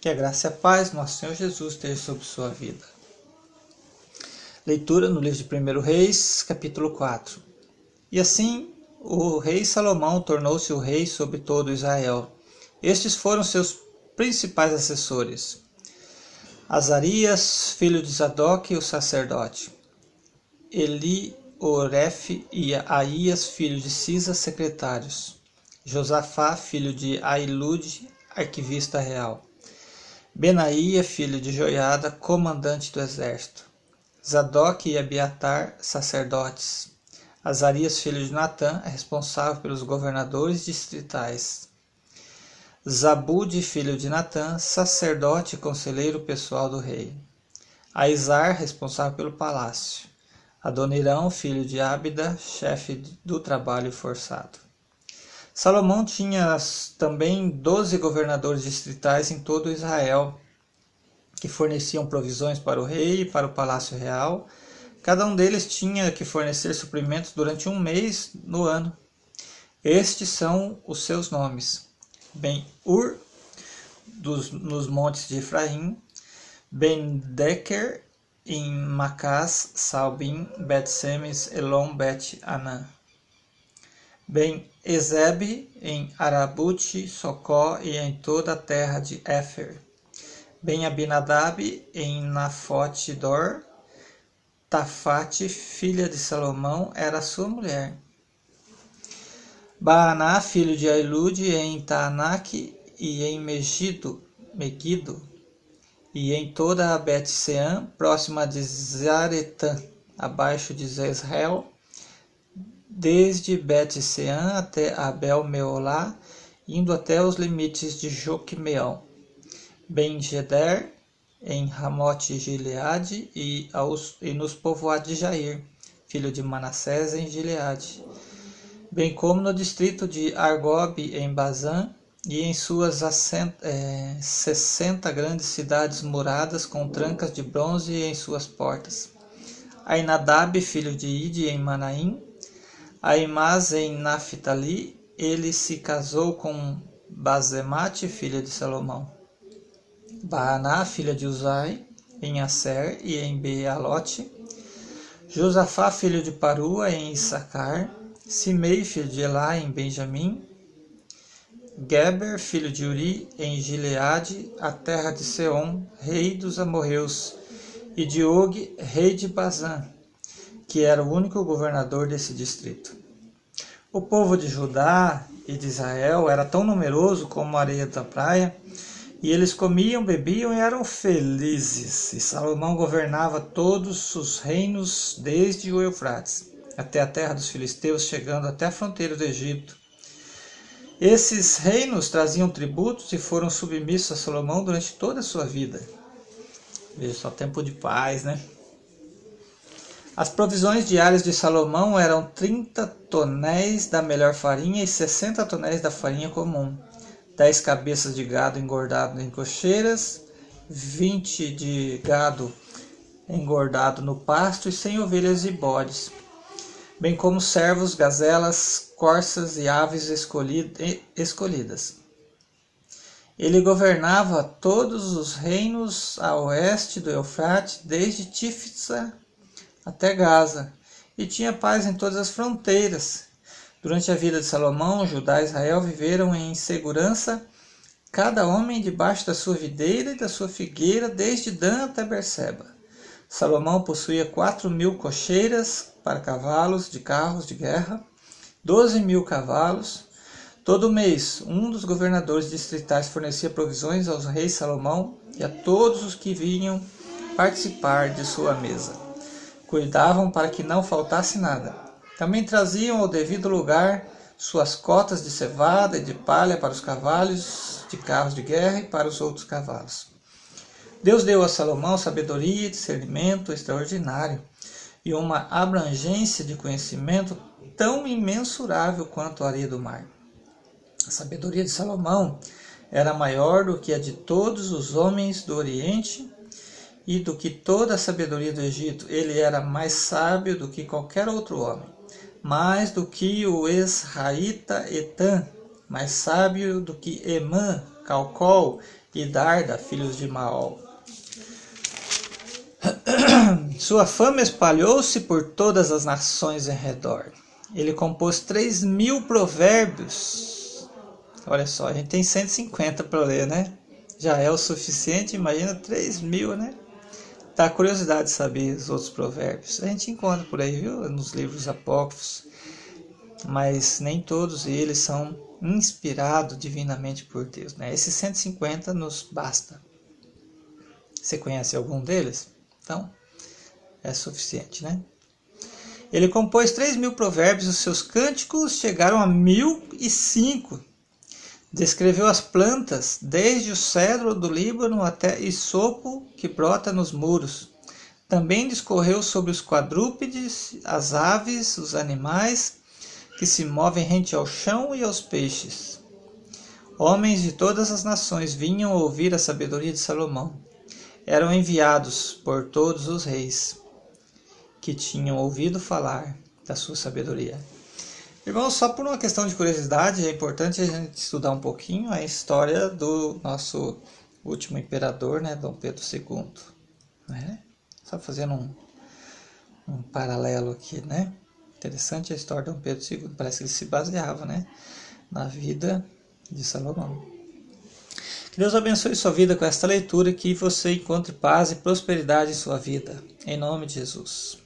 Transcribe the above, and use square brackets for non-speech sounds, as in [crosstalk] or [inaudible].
Que a graça e a paz, nosso Senhor Jesus, esteja sobre sua vida. Leitura no livro de 1 Reis, capítulo 4. E assim o rei Salomão tornou-se o rei sobre todo Israel. Estes foram seus principais assessores: Azarias, filho de Zadok, o sacerdote, Eli, Oref e Aías, filho de Cisa, secretários, Josafá, filho de Ailude, arquivista real. Benaía, filho de Joiada, comandante do exército. Zadok e Abiatar, sacerdotes. Azarias, filho de Natã, é responsável pelos governadores distritais. Zabude, filho de Natã, sacerdote e conselheiro pessoal do rei. Aizar, responsável pelo palácio. Adonirão, filho de Ábida, chefe do trabalho forçado. Salomão tinha também doze governadores distritais em todo Israel, que forneciam provisões para o rei e para o palácio real. Cada um deles tinha que fornecer suprimentos durante um mês no ano. Estes são os seus nomes: Ben-Ur, nos montes de Efraim, Ben-Decker, em Macás, Salbim, Bet-Semes, Elon, Bet-Anã. Ben-Ezeb, em Arabute, Socó e em toda a terra de Éfer. Ben-Abinadab, em Nafote Dor. Tafate, filha de Salomão, era sua mulher. Baaná, filho de Ailude, em Taanac e em Megido, Megido, e em toda a Bet-Sean, próxima de Zaretã, abaixo de Zezreel, desde Bet-Sean até Abel-Meolá, indo até os limites de Joquemeão, Ben-Geder, em Ramote Gileade e, e nos povoados de Jair, filho de Manassés em Gileade, bem como no distrito de Argob em Bazã e em suas é, sessenta grandes cidades muradas com trancas de bronze em suas portas. Ainadab, filho de Ide em Manaim, Aimaz em Naphtali, ele se casou com Bazemate, filha de Salomão. Baaná, filha de Uzai, em Aser e em Bealote. Josafá, filho de Parua, em Issacar. Simei, filho de Elá, em Benjamim. Geber, filho de Uri, em Gileade, a terra de Seom, rei dos amorreus, e de Og, rei de Bazã, que era o único governador desse distrito. O povo de Judá e de Israel era tão numeroso como a areia da praia, e eles comiam, bebiam e eram felizes. E Salomão governava todos os reinos desde o Eufrates até a terra dos filisteus, chegando até a fronteira do Egito. Esses reinos traziam tributos e foram submissos a Salomão durante toda a sua vida. Veja só, tempo de paz, né? As provisões diárias de Salomão eram 30 tonéis da melhor farinha e 60 tonéis da farinha comum, 10 cabeças de gado engordado em cocheiras, 20 de gado engordado no pasto e 100 ovelhas e bodes, bem como servos, gazelas, corças e aves escolhidas. Ele governava todos os reinos a oeste do Eufrate, desde Tifsa até Gaza, e tinha paz em todas as fronteiras. Durante a vida de Salomão, Judá e Israel viveram em segurança, cada homem debaixo da sua videira e da sua figueira, desde Dan até Berseba. Salomão possuía quatro mil cocheiras para cavalos de carros de guerra, doze mil cavalos. Todo mês, um dos governadores distritais fornecia provisões aos reis Salomão e a todos os que vinham participar de sua mesa cuidavam para que não faltasse nada. Também traziam ao devido lugar suas cotas de cevada e de palha para os cavalos de carros de guerra e para os outros cavalos. Deus deu a Salomão sabedoria e discernimento extraordinário e uma abrangência de conhecimento tão imensurável quanto a areia do mar. A sabedoria de Salomão era maior do que a de todos os homens do Oriente e do que toda a sabedoria do Egito, ele era mais sábio do que qualquer outro homem, mais do que o Esraíta Etan, mais sábio do que Emã, Calcol e Darda, filhos de Maol. [coughs] Sua fama espalhou-se por todas as nações em redor. Ele compôs 3 mil provérbios. Olha só, a gente tem 150 para ler, né? Já é o suficiente, imagina 3 mil, né? Dá curiosidade de saber os outros provérbios. A gente encontra por aí, viu? Nos livros apócrifos. Mas nem todos eles são inspirados divinamente por Deus. Né? Esses 150 nos basta. Você conhece algum deles? Então, é suficiente, né? Ele compôs 3 mil provérbios, os seus cânticos chegaram a mil e cinco. Descreveu as plantas, desde o cedro do Líbano até isopo que brota nos muros. Também discorreu sobre os quadrúpedes, as aves, os animais que se movem rente ao chão e aos peixes. Homens de todas as nações vinham ouvir a sabedoria de Salomão. Eram enviados por todos os reis que tinham ouvido falar da sua sabedoria. Irmãos, só por uma questão de curiosidade, é importante a gente estudar um pouquinho a história do nosso último imperador, né, Dom Pedro II. Né? Só fazendo um, um paralelo aqui, né? Interessante a história de Dom Pedro II, parece que ele se baseava né, na vida de Salomão. Que Deus abençoe sua vida com esta leitura e que você encontre paz e prosperidade em sua vida. Em nome de Jesus.